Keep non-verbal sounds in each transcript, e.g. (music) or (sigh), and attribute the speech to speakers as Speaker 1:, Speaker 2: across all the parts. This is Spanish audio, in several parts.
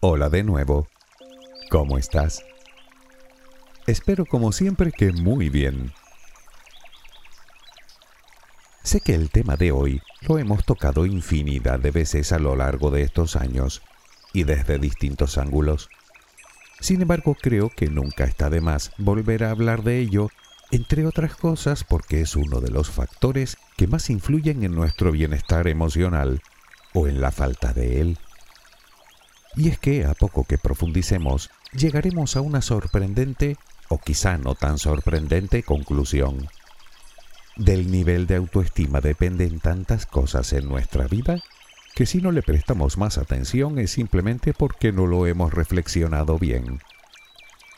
Speaker 1: Hola de nuevo. ¿Cómo estás? Espero como siempre que muy bien. Sé que el tema de hoy lo hemos tocado infinidad de veces a lo largo de estos años y desde distintos ángulos. Sin embargo, creo que nunca está de más volver a hablar de ello, entre otras cosas porque es uno de los factores que más influyen en nuestro bienestar emocional o en la falta de él. Y es que a poco que profundicemos, llegaremos a una sorprendente, o quizá no tan sorprendente, conclusión. Del nivel de autoestima dependen tantas cosas en nuestra vida que si no le prestamos más atención es simplemente porque no lo hemos reflexionado bien.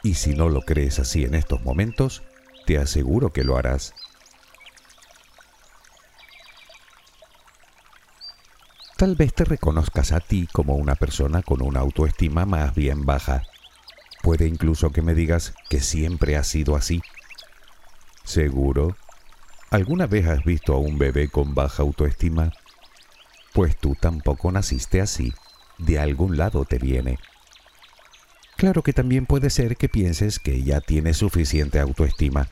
Speaker 1: Y si no lo crees así en estos momentos, te aseguro que lo harás. Tal vez te reconozcas a ti como una persona con una autoestima más bien baja. Puede incluso que me digas que siempre ha sido así. ¿Seguro? ¿Alguna vez has visto a un bebé con baja autoestima? Pues tú tampoco naciste así. De algún lado te viene. Claro que también puede ser que pienses que ya tienes suficiente autoestima.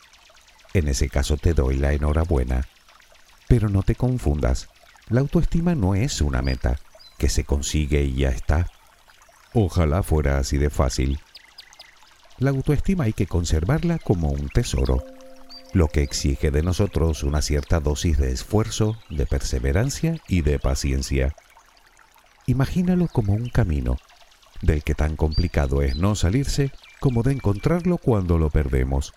Speaker 1: En ese caso te doy la enhorabuena. Pero no te confundas. La autoestima no es una meta que se consigue y ya está. Ojalá fuera así de fácil. La autoestima hay que conservarla como un tesoro, lo que exige de nosotros una cierta dosis de esfuerzo, de perseverancia y de paciencia. Imagínalo como un camino, del que tan complicado es no salirse como de encontrarlo cuando lo perdemos.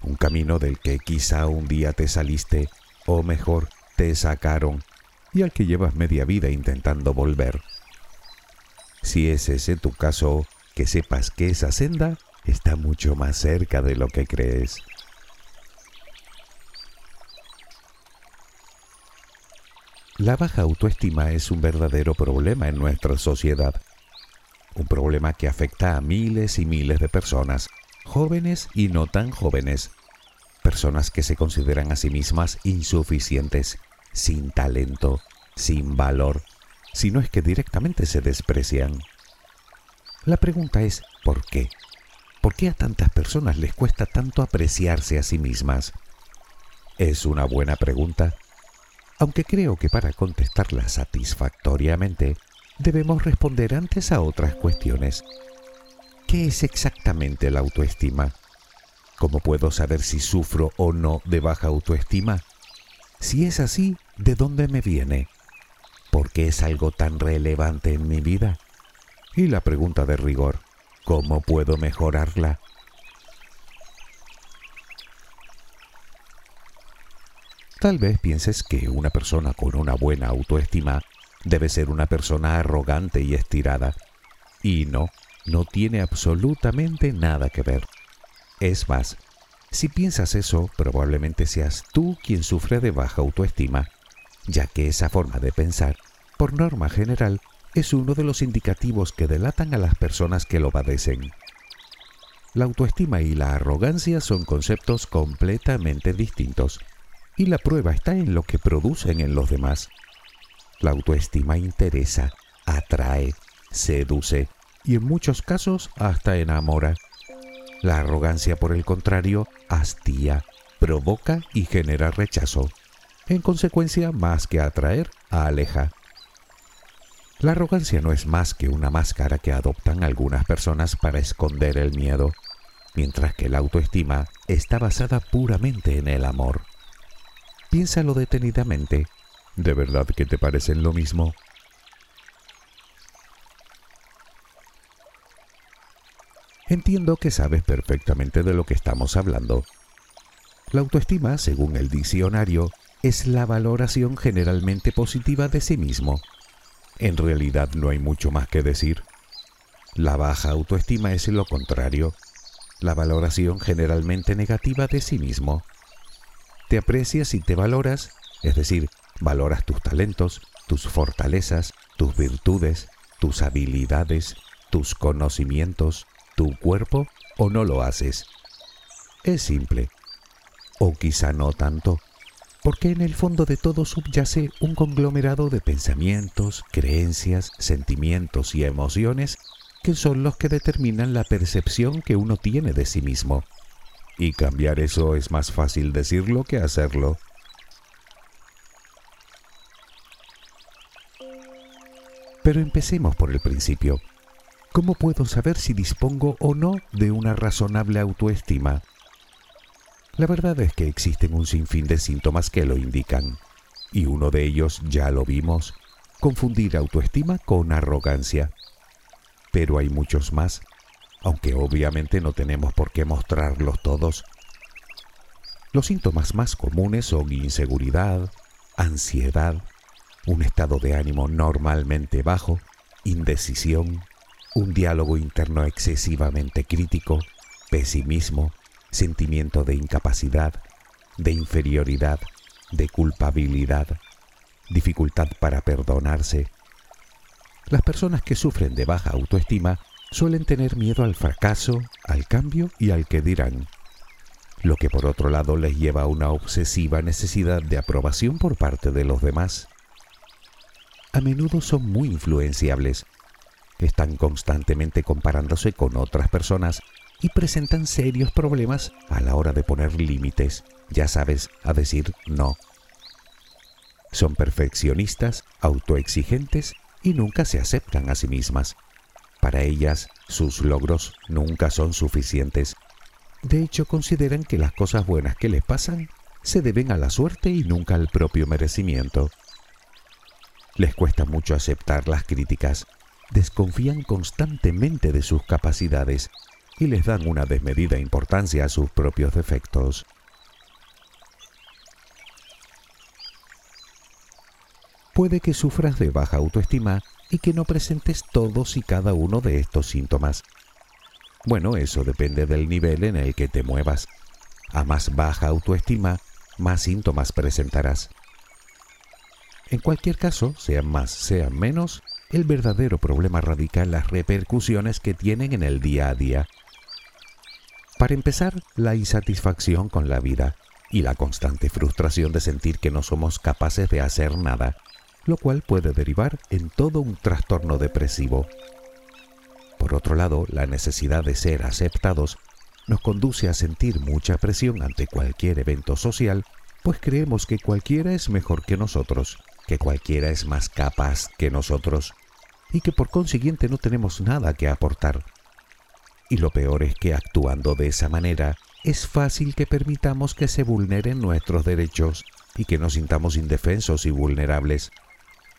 Speaker 1: Un camino del que quizá un día te saliste, o mejor, te sacaron y al que llevas media vida intentando volver. Si es ese tu caso, que sepas que esa senda está mucho más cerca de lo que crees. La baja autoestima es un verdadero problema en nuestra sociedad. Un problema que afecta a miles y miles de personas, jóvenes y no tan jóvenes. Personas que se consideran a sí mismas insuficientes sin talento, sin valor, sino es que directamente se desprecian. La pregunta es, ¿por qué? ¿Por qué a tantas personas les cuesta tanto apreciarse a sí mismas? Es una buena pregunta, aunque creo que para contestarla satisfactoriamente debemos responder antes a otras cuestiones. ¿Qué es exactamente la autoestima? ¿Cómo puedo saber si sufro o no de baja autoestima? Si es así, ¿de dónde me viene? ¿Por qué es algo tan relevante en mi vida? Y la pregunta de rigor, ¿cómo puedo mejorarla? Tal vez pienses que una persona con una buena autoestima debe ser una persona arrogante y estirada. Y no, no tiene absolutamente nada que ver. Es más, si piensas eso, probablemente seas tú quien sufre de baja autoestima, ya que esa forma de pensar, por norma general, es uno de los indicativos que delatan a las personas que lo padecen. La autoestima y la arrogancia son conceptos completamente distintos, y la prueba está en lo que producen en los demás. La autoestima interesa, atrae, seduce y en muchos casos hasta enamora. La arrogancia, por el contrario, hastía, provoca y genera rechazo. En consecuencia, más que atraer, aleja. La arrogancia no es más que una máscara que adoptan algunas personas para esconder el miedo, mientras que la autoestima está basada puramente en el amor. Piénsalo detenidamente. ¿De verdad que te parecen lo mismo? Entiendo que sabes perfectamente de lo que estamos hablando. La autoestima, según el diccionario, es la valoración generalmente positiva de sí mismo en realidad no hay mucho más que decir. La baja autoestima es lo contrario, la valoración generalmente negativa de sí mismo. Te aprecias y te valoras, es decir, valoras tus talentos, tus fortalezas, tus virtudes, tus habilidades, tus conocimientos, tu cuerpo o no lo haces. Es simple. O quizá no tanto porque en el fondo de todo subyace un conglomerado de pensamientos, creencias, sentimientos y emociones que son los que determinan la percepción que uno tiene de sí mismo. Y cambiar eso es más fácil decirlo que hacerlo. Pero empecemos por el principio. ¿Cómo puedo saber si dispongo o no de una razonable autoestima? La verdad es que existen un sinfín de síntomas que lo indican, y uno de ellos ya lo vimos, confundir autoestima con arrogancia. Pero hay muchos más, aunque obviamente no tenemos por qué mostrarlos todos. Los síntomas más comunes son inseguridad, ansiedad, un estado de ánimo normalmente bajo, indecisión, un diálogo interno excesivamente crítico, pesimismo, sentimiento de incapacidad, de inferioridad, de culpabilidad, dificultad para perdonarse. Las personas que sufren de baja autoestima suelen tener miedo al fracaso, al cambio y al que dirán, lo que por otro lado les lleva a una obsesiva necesidad de aprobación por parte de los demás. A menudo son muy influenciables, están constantemente comparándose con otras personas y presentan serios problemas a la hora de poner límites, ya sabes, a decir no. Son perfeccionistas, autoexigentes y nunca se aceptan a sí mismas. Para ellas, sus logros nunca son suficientes. De hecho, consideran que las cosas buenas que les pasan se deben a la suerte y nunca al propio merecimiento. Les cuesta mucho aceptar las críticas, desconfían constantemente de sus capacidades y les dan una desmedida importancia a sus propios defectos. Puede que sufras de baja autoestima y que no presentes todos y cada uno de estos síntomas. Bueno, eso depende del nivel en el que te muevas. A más baja autoestima, más síntomas presentarás. En cualquier caso, sean más, sean menos, el verdadero problema radica en las repercusiones que tienen en el día a día para empezar, la insatisfacción con la vida y la constante frustración de sentir que no somos capaces de hacer nada, lo cual puede derivar en todo un trastorno depresivo. Por otro lado, la necesidad de ser aceptados nos conduce a sentir mucha presión ante cualquier evento social, pues creemos que cualquiera es mejor que nosotros, que cualquiera es más capaz que nosotros, y que por consiguiente no tenemos nada que aportar y lo peor es que actuando de esa manera, es fácil que permitamos que se vulneren nuestros derechos y que nos sintamos indefensos y vulnerables,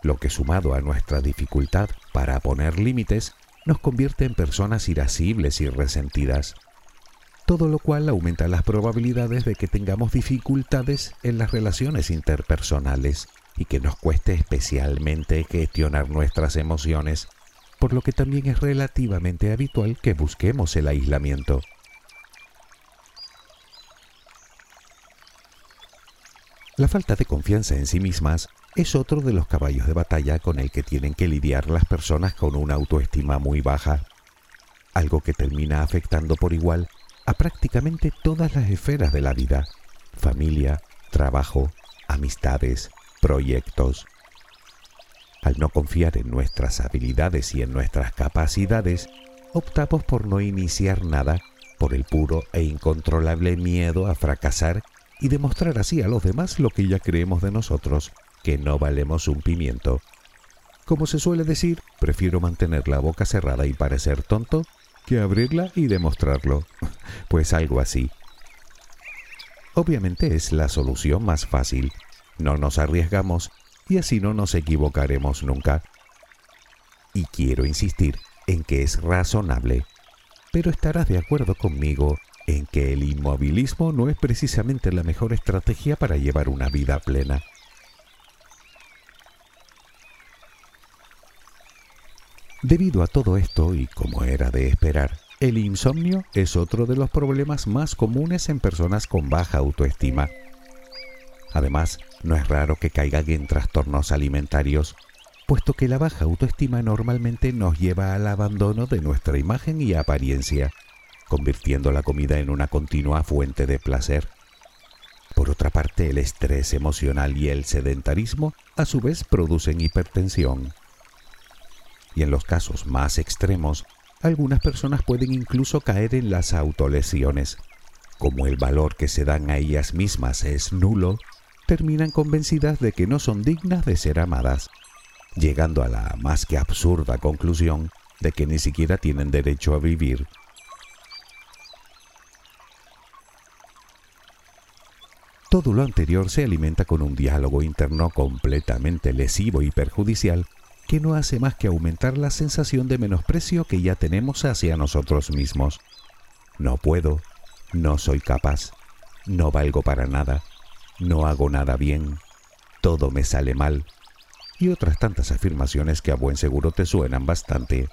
Speaker 1: lo que sumado a nuestra dificultad para poner límites, nos convierte en personas irascibles y resentidas, todo lo cual aumenta las probabilidades de que tengamos dificultades en las relaciones interpersonales y que nos cueste especialmente gestionar nuestras emociones por lo que también es relativamente habitual que busquemos el aislamiento. La falta de confianza en sí mismas es otro de los caballos de batalla con el que tienen que lidiar las personas con una autoestima muy baja, algo que termina afectando por igual a prácticamente todas las esferas de la vida, familia, trabajo, amistades, proyectos, al no confiar en nuestras habilidades y en nuestras capacidades, optamos por no iniciar nada por el puro e incontrolable miedo a fracasar y demostrar así a los demás lo que ya creemos de nosotros, que no valemos un pimiento. Como se suele decir, prefiero mantener la boca cerrada y parecer tonto que abrirla y demostrarlo. (laughs) Pues algo así. Obviamente es la solución más fácil. No nos arriesgamos y así no nos equivocaremos nunca. Y quiero insistir en que es razonable, pero estarás de acuerdo conmigo en que el inmovilismo no es precisamente la mejor estrategia para llevar una vida plena. Debido a todo esto, y como era de esperar, el insomnio es otro de los problemas más comunes en personas con baja autoestima. Además, no es raro que caigan en trastornos alimentarios, puesto que la baja autoestima normalmente nos lleva al abandono de nuestra imagen y apariencia, convirtiendo la comida en una continua fuente de placer. Por otra parte, el estrés emocional y el sedentarismo a su vez producen hipertensión, y en los casos más extremos, algunas personas pueden incluso caer en las autolesiones. Como el valor que se dan a ellas mismas es nulo, terminan convencidas de que no son dignas de ser amadas, llegando a la más que absurda conclusión de que ni siquiera tienen derecho a vivir. Todo lo anterior se alimenta con un diálogo interno completamente lesivo y perjudicial que no hace más que aumentar la sensación de menosprecio que ya tenemos hacia nosotros mismos. No puedo, no soy capaz, no valgo para nada, no hago nada bien, todo me sale mal, y otras tantas afirmaciones que a buen seguro te suenan bastante.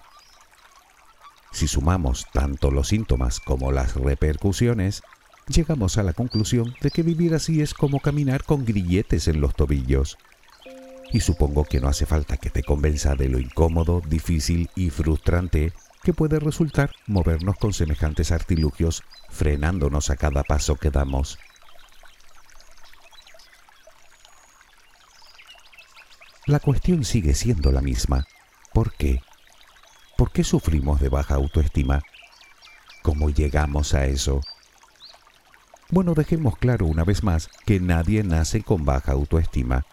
Speaker 1: Si sumamos tanto los síntomas como las repercusiones, llegamos a la conclusión de que vivir así es como caminar con grilletes en los tobillos y supongo que no hace falta que te convenza de lo incómodo, difícil y frustrante que puede resultar movernos con semejantes artilugios, frenándonos a cada paso que damos. La cuestión sigue siendo la misma. ¿Por qué? ¿Por qué sufrimos de baja autoestima? ¿Cómo llegamos a eso? Bueno, dejemos claro una vez más que nadie nace con baja autoestima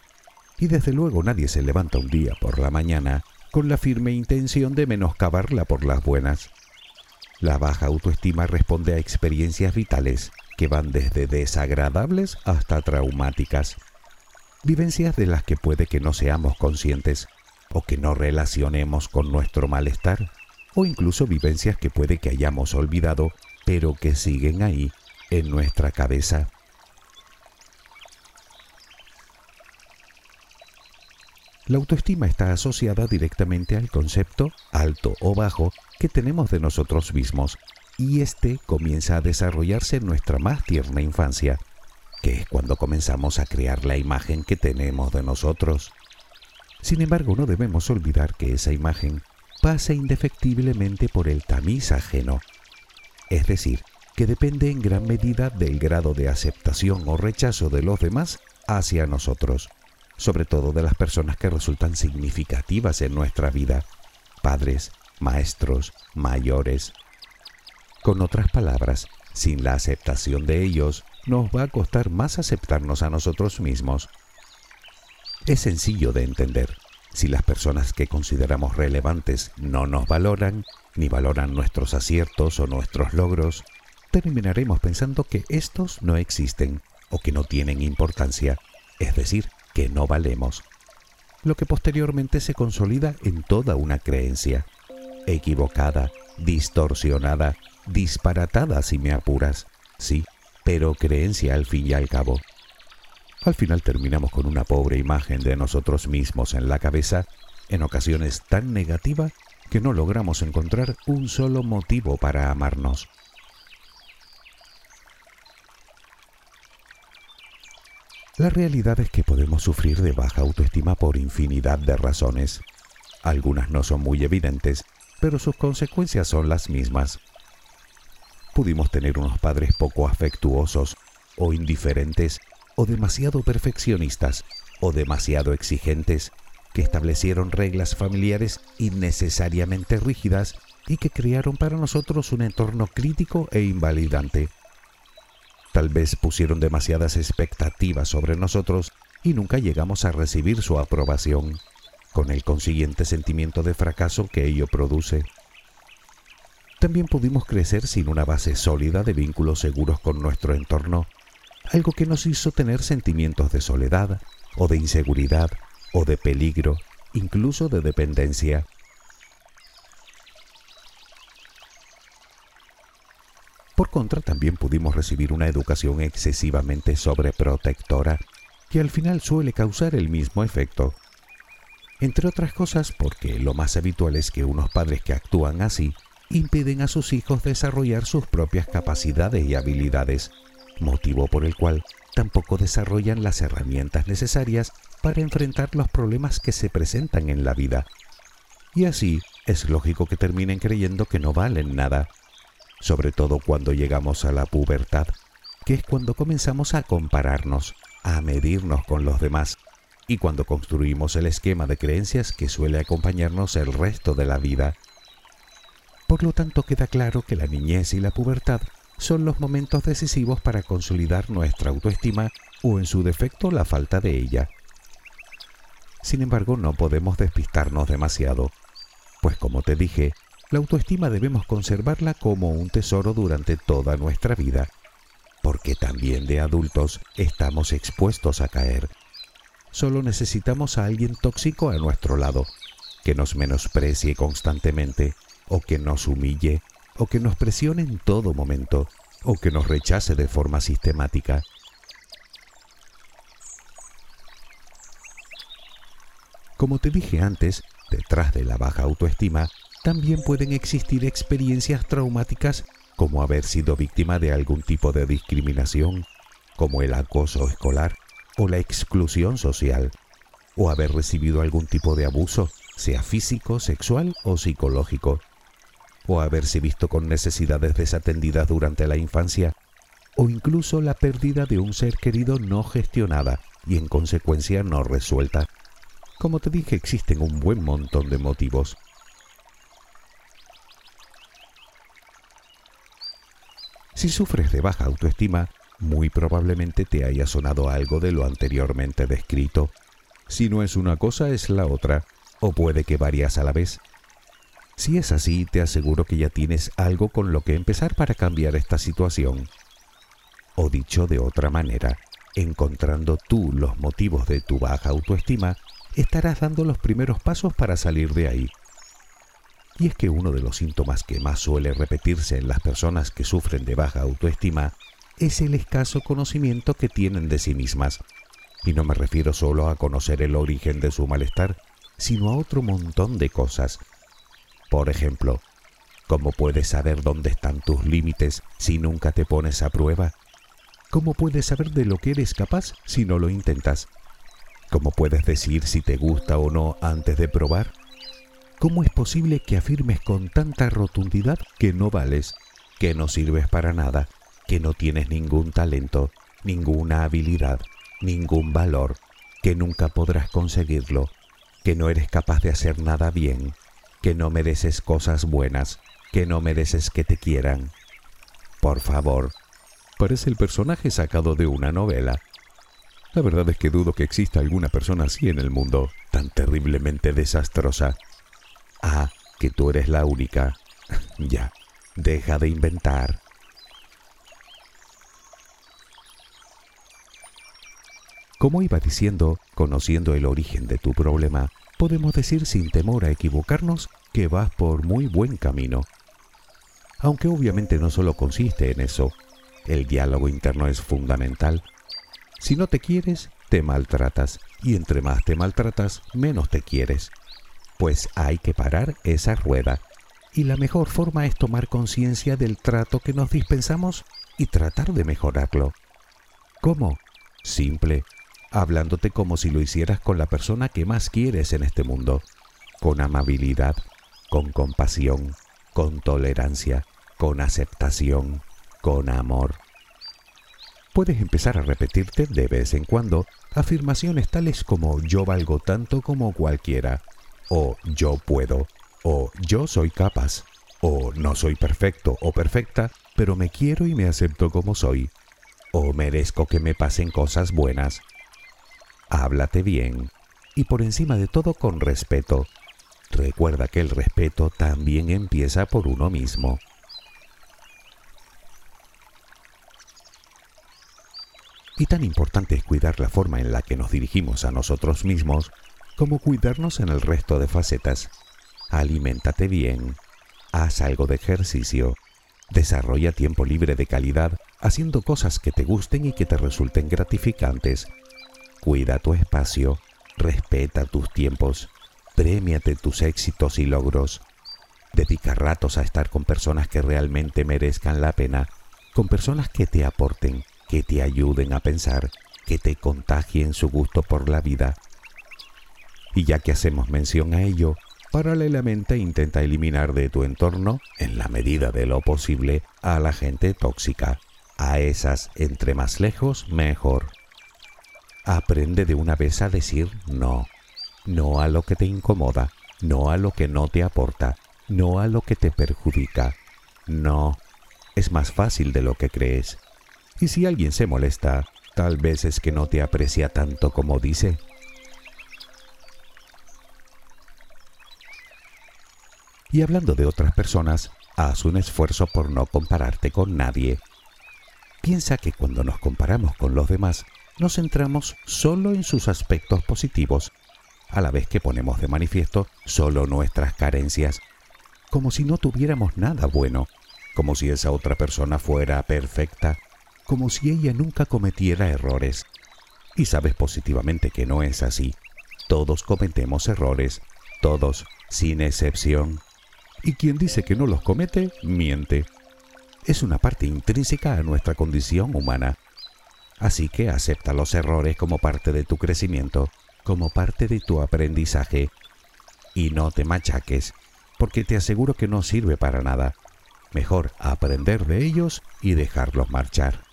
Speaker 1: y desde luego nadie se levanta un día por la mañana con la firme intención de menoscabarla por las buenas. La baja autoestima responde a experiencias vitales que van desde desagradables hasta traumáticas. Vivencias de las que puede que no seamos conscientes o que no relacionemos con nuestro malestar, o incluso vivencias que puede que hayamos olvidado, pero que siguen ahí en nuestra cabeza. La autoestima está asociada directamente al concepto, alto o bajo, que tenemos de nosotros mismos, y este comienza a desarrollarse en nuestra más tierna infancia, que es cuando comenzamos a crear la imagen que tenemos de nosotros. Sin embargo, no debemos olvidar que esa imagen pasa indefectiblemente por el tamiz ajeno, es decir, que depende en gran medida del grado de aceptación o rechazo de los demás hacia nosotros sobre todo de las personas que resultan significativas en nuestra vida, padres, maestros, mayores. Con otras palabras, sin la aceptación de ellos, nos va a costar más aceptarnos a nosotros mismos. Es sencillo de entender. Si las personas que consideramos relevantes no nos valoran, ni valoran nuestros aciertos o nuestros logros, terminaremos pensando que estos no existen o que no tienen importancia, es decir, que no valemos, lo que posteriormente se consolida en toda una creencia, equivocada, distorsionada, disparatada si me apuras, sí, pero creencia al fin y al cabo. Al final terminamos con una pobre imagen de nosotros mismos en la cabeza, en ocasiones tan negativa que no logramos encontrar un solo motivo para amarnos. La realidad es que podemos sufrir de baja autoestima por infinidad de razones. Algunas no son muy evidentes, pero sus consecuencias son las mismas. Pudimos tener unos padres poco afectuosos, o indiferentes, o demasiado perfeccionistas, o demasiado exigentes, que establecieron reglas familiares innecesariamente rígidas y que crearon para nosotros un entorno crítico e invalidante. Tal vez pusieron demasiadas expectativas sobre nosotros y nunca llegamos a recibir su aprobación, con el consiguiente sentimiento de fracaso que ello produce. También pudimos crecer sin una base sólida de vínculos seguros con nuestro entorno, algo que nos hizo tener sentimientos de soledad, o de inseguridad, o de peligro, incluso de dependencia. Por contra, también pudimos recibir una educación excesivamente sobreprotectora, que al final suele causar el mismo efecto. Entre otras cosas porque lo más habitual es que unos padres que actúan así impiden a sus hijos desarrollar sus propias capacidades y habilidades, motivo por el cual tampoco desarrollan las herramientas necesarias para enfrentar los problemas que se presentan en la vida. Y así es lógico que terminen creyendo que no valen nada sobre todo cuando llegamos a la pubertad, que es cuando comenzamos a compararnos, a medirnos con los demás y cuando construimos el esquema de creencias que suele acompañarnos el resto de la vida. Por lo tanto, queda claro que la niñez y la pubertad son los momentos decisivos para consolidar nuestra autoestima o en su defecto la falta de ella. Sin embargo, no podemos despistarnos demasiado, pues como te dije, la autoestima debemos conservarla como un tesoro durante toda nuestra vida, porque también de adultos estamos expuestos a caer. Solo necesitamos a alguien tóxico a nuestro lado, que nos menosprecie constantemente, o que nos humille, o que nos presione en todo momento, o que nos rechace de forma sistemática. Como te dije antes, detrás de la baja autoestima también pueden existir experiencias traumáticas como haber sido víctima de algún tipo de discriminación, como el acoso escolar o la exclusión social, o haber recibido algún tipo de abuso, sea físico, sexual o psicológico, o haberse visto con necesidades desatendidas durante la infancia, o incluso la pérdida de un ser querido no gestionada y en consecuencia no resuelta. Como te dije, existen un buen montón de motivos. Si sufres de baja autoestima, muy probablemente te haya sonado algo de lo anteriormente descrito. Si no es una cosa, es la otra, o puede que varias a la vez. Si es así, te aseguro que ya tienes algo con lo que empezar para cambiar esta situación. O dicho de otra manera, encontrando tú los motivos de tu baja autoestima, estarás dando los primeros pasos para salir de ahí. Y es que uno de los síntomas que más suele repetirse en las personas que sufren de baja autoestima es el escaso conocimiento que tienen de sí mismas. Y no me refiero solo a conocer el origen de su malestar, sino a otro montón de cosas. Por ejemplo, ¿cómo puedes saber dónde están tus límites si nunca te pones a prueba? ¿Cómo puedes saber de lo que eres capaz si no lo intentas? ¿Cómo puedes decir si te gusta o no antes de probar? ¿Cómo es posible que afirmes con tanta rotundidad que no vales, que no sirves para nada, que no tienes ningún talento, ninguna habilidad, ningún valor, que nunca podrás conseguirlo, que no eres capaz de hacer nada bien, que no mereces cosas buenas, que no mereces que te quieran? Por favor, parece el personaje sacado de una novela. La verdad es que dudo que exista alguna persona así en el mundo, tan terriblemente desastrosa. Ah, que tú eres la única. (laughs) ya, deja de inventar. Como iba diciendo, conociendo el origen de tu problema, podemos decir sin temor a equivocarnos que vas por muy buen camino. Aunque obviamente no solo consiste en eso, el diálogo interno es fundamental. Si no te quieres, te maltratas, y entre más te maltratas, menos te quieres pues hay que parar esa rueda. Y la mejor forma es tomar conciencia del trato que nos dispensamos y tratar de mejorarlo. ¿Cómo? Simple, hablándote como si lo hicieras con la persona que más quieres en este mundo, con amabilidad, con compasión, con tolerancia, con aceptación, con amor. Puedes empezar a repetirte de vez en cuando afirmaciones tales como yo valgo tanto como cualquiera, o yo puedo, o yo soy capaz, o no soy perfecto o perfecta, pero me quiero y me acepto como soy, o merezco que me pasen cosas buenas. Háblate bien y por encima de todo con respeto. Recuerda que el respeto también empieza por uno mismo. Y tan importante es cuidar la forma en la que nos dirigimos a nosotros mismos como cuidarnos en el resto de facetas. Aliméntate bien, haz algo de ejercicio, desarrolla tiempo libre de calidad haciendo cosas que te gusten y que te resulten gratificantes. Cuida tu espacio, respeta tus tiempos, premiate tus éxitos y logros. Dedica ratos a estar con personas que realmente merezcan la pena, con personas que te aporten, que te ayuden a pensar, que te contagien su gusto por la vida. Y ya que hacemos mención a ello, paralelamente intenta eliminar de tu entorno, en la medida de lo posible, a la gente tóxica. A esas, entre más lejos, mejor. Aprende de una vez a decir no. No a lo que te incomoda, no a lo que no te aporta, no a lo que te perjudica. No. Es más fácil de lo que crees. Y si alguien se molesta, tal vez es que no te aprecia tanto como dice. Y hablando de otras personas, haz un esfuerzo por no compararte con nadie. Piensa que cuando nos comparamos con los demás, nos centramos solo en sus aspectos positivos, a la vez que ponemos de manifiesto solo nuestras carencias, como si no tuviéramos nada bueno, como si esa otra persona fuera perfecta como si ella nunca cometiera errores. Y sabes positivamente que no es así. Todos cometemos errores, todos, sin excepción. Y quien dice que no los comete, miente. Es una parte intrínseca a nuestra condición humana. Así que acepta los errores como parte de tu crecimiento, como parte de tu aprendizaje. Y no te machaques, porque te aseguro que no sirve para nada. Mejor aprender de ellos y dejarlos marchar.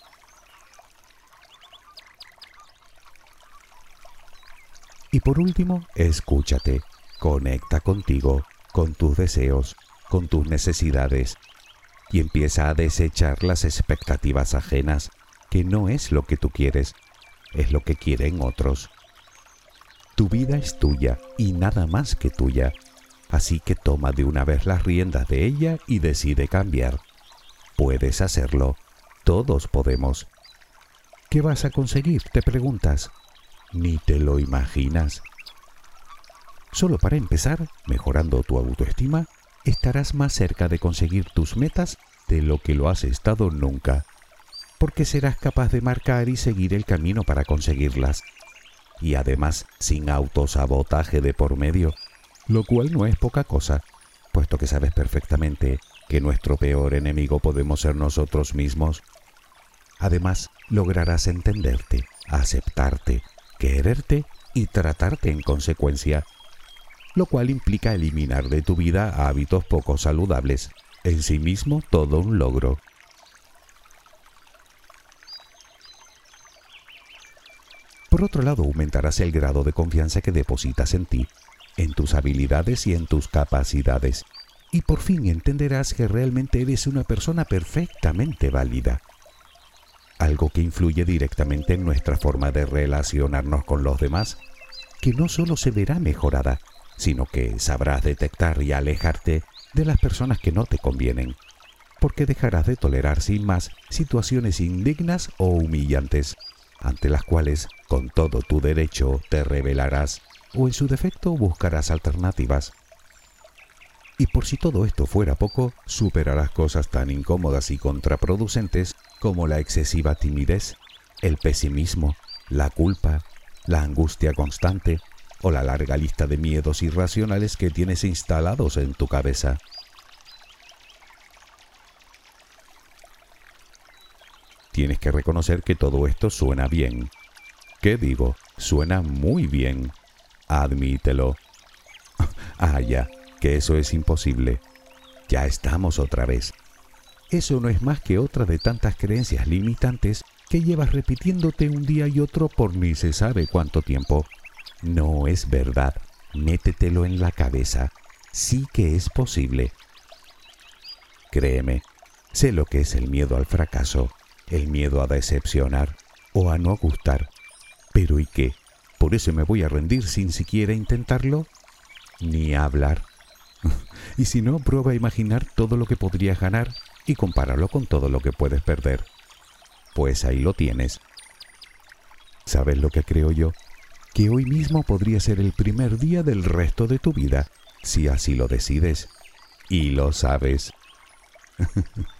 Speaker 1: Y por último, escúchate, conecta contigo, con tus deseos, con tus necesidades, y empieza a desechar las expectativas ajenas, que no es lo que tú quieres, es lo que quieren otros. Tu vida es tuya y nada más que tuya, así que toma de una vez las riendas de ella y decide cambiar. Puedes hacerlo, todos podemos. ¿Qué vas a conseguir? Te preguntas. Ni te lo imaginas. Solo para empezar, mejorando tu autoestima, estarás más cerca de conseguir tus metas de lo que lo has estado nunca, porque serás capaz de marcar y seguir el camino para conseguirlas, y además sin autosabotaje de por medio, lo cual no es poca cosa, puesto que sabes perfectamente que nuestro peor enemigo podemos ser nosotros mismos. Además, lograrás entenderte, aceptarte, quererte y tratarte en consecuencia, lo cual implica eliminar de tu vida hábitos poco saludables, en sí mismo todo un logro. Por otro lado, aumentarás el grado de confianza que depositas en ti, en tus habilidades y en tus capacidades, y por fin entenderás que realmente eres una persona perfectamente válida. Algo que influye directamente en nuestra forma de relacionarnos con los demás, que no solo se verá mejorada, sino que sabrás detectar y alejarte de las personas que no te convienen, porque dejarás de tolerar sin más situaciones indignas o humillantes, ante las cuales, con todo tu derecho, te rebelarás o en su defecto buscarás alternativas. Y por si todo esto fuera poco, superarás cosas tan incómodas y contraproducentes como la excesiva timidez, el pesimismo, la culpa, la angustia constante o la larga lista de miedos irracionales que tienes instalados en tu cabeza. Tienes que reconocer que todo esto suena bien. ¿Qué digo? Suena muy bien. Admítelo. (laughs) ah, ya, que eso es imposible. Ya estamos otra vez eso no es más que otra de tantas creencias limitantes que llevas repitiéndote un día y otro por ni se sabe cuánto tiempo. No es verdad. Métetelo en la cabeza. Sí que es posible. Créeme, sé lo que es el miedo al fracaso, el miedo a decepcionar o a no gustar. Pero ¿y qué? ¿Por eso me voy a rendir sin siquiera intentarlo? Ni hablar. (laughs) y si no, prueba a imaginar todo lo que podrías ganar y compáralo con todo lo que puedes perder. Pues ahí lo tienes. ¿Sabes lo que creo yo? Que hoy mismo podría ser el primer día del resto de tu vida, si así lo decides. Y lo sabes. (laughs)